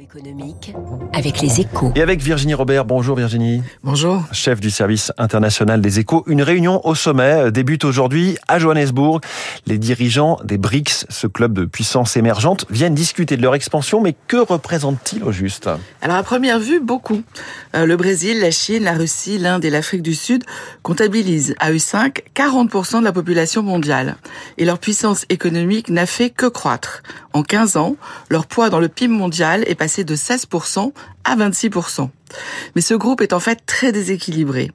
économique avec les échos. Et avec Virginie Robert. Bonjour Virginie. Bonjour. Chef du service international des échos. Une réunion au sommet débute aujourd'hui à Johannesburg. Les dirigeants des BRICS, ce club de puissance émergente, viennent discuter de leur expansion. Mais que représente-t-il au juste? Alors à première vue, beaucoup. Euh, le Brésil, la Chine, la Russie, l'Inde et l'Afrique du Sud comptabilisent à eux 5 40% de la population mondiale. Et leur puissance économique n'a fait que croître. En 15 ans, leur poids dans le PIB mondial est passé de 16% à 26%. Mais ce groupe est en fait très déséquilibré.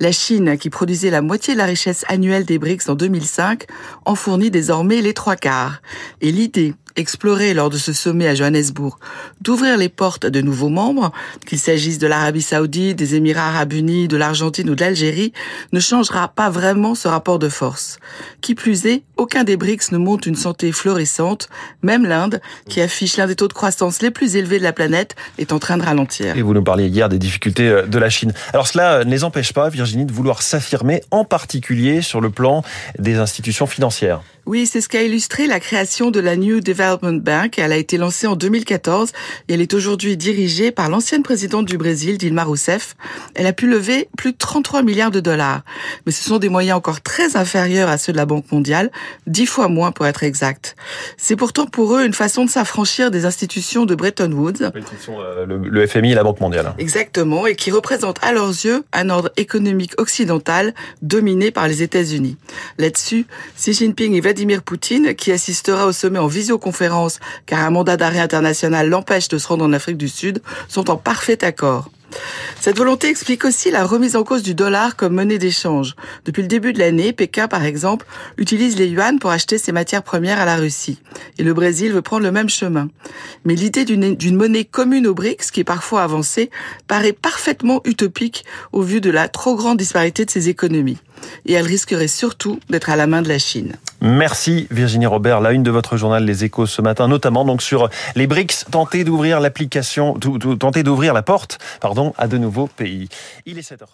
La Chine, qui produisait la moitié de la richesse annuelle des BRICS en 2005, en fournit désormais les trois quarts. Et l'idée explorée lors de ce sommet à Johannesburg d'ouvrir les portes à de nouveaux membres, qu'il s'agisse de l'Arabie saoudite, des Émirats arabes unis, de l'Argentine ou de l'Algérie, ne changera pas vraiment ce rapport de force. Qui plus est, aucun des BRICS ne montre une santé florissante, même l'Inde, qui affiche l'un des taux de croissance les plus élevés de la planète, est en train de ralentir. Et vous nous parliez hier des difficultés euh, de la Chine. Alors cela ne les empêche pas, Virginie, de vouloir s'affirmer, en particulier sur le plan des institutions financières. Oui, c'est ce qu'a illustré la création de la New Development Bank. Elle a été lancée en 2014 et elle est aujourd'hui dirigée par l'ancienne présidente du Brésil, Dilma Rousseff. Elle a pu lever plus de 33 milliards de dollars. Mais ce sont des moyens encore très inférieurs à ceux de la Banque mondiale, dix fois moins pour être exact. C'est pourtant pour eux une façon de s'affranchir des institutions de Bretton Woods. Euh, Exactement, et qui représentent à leurs yeux un ordre économique occidental dominé par les États-Unis. Là-dessus, Xi Jinping et Vladimir Poutine, qui assistera au sommet en visioconférence car un mandat d'arrêt international l'empêche de se rendre en Afrique du Sud, sont en parfait accord. Cette volonté explique aussi la remise en cause du dollar comme monnaie d'échange. Depuis le début de l'année, Pékin, par exemple, utilise les yuan pour acheter ses matières premières à la Russie. Et le Brésil veut prendre le même chemin. Mais l'idée d'une monnaie commune aux BRICS, qui est parfois avancée, paraît parfaitement utopique au vu de la trop grande disparité de ces économies. Et elle risquerait surtout d'être à la main de la Chine. Merci Virginie Robert, la une de votre journal Les Échos ce matin, notamment donc sur les BRICS, tenter d'ouvrir l'application, d'ouvrir la porte, pardon, à de nouveaux pays. Il est 7h.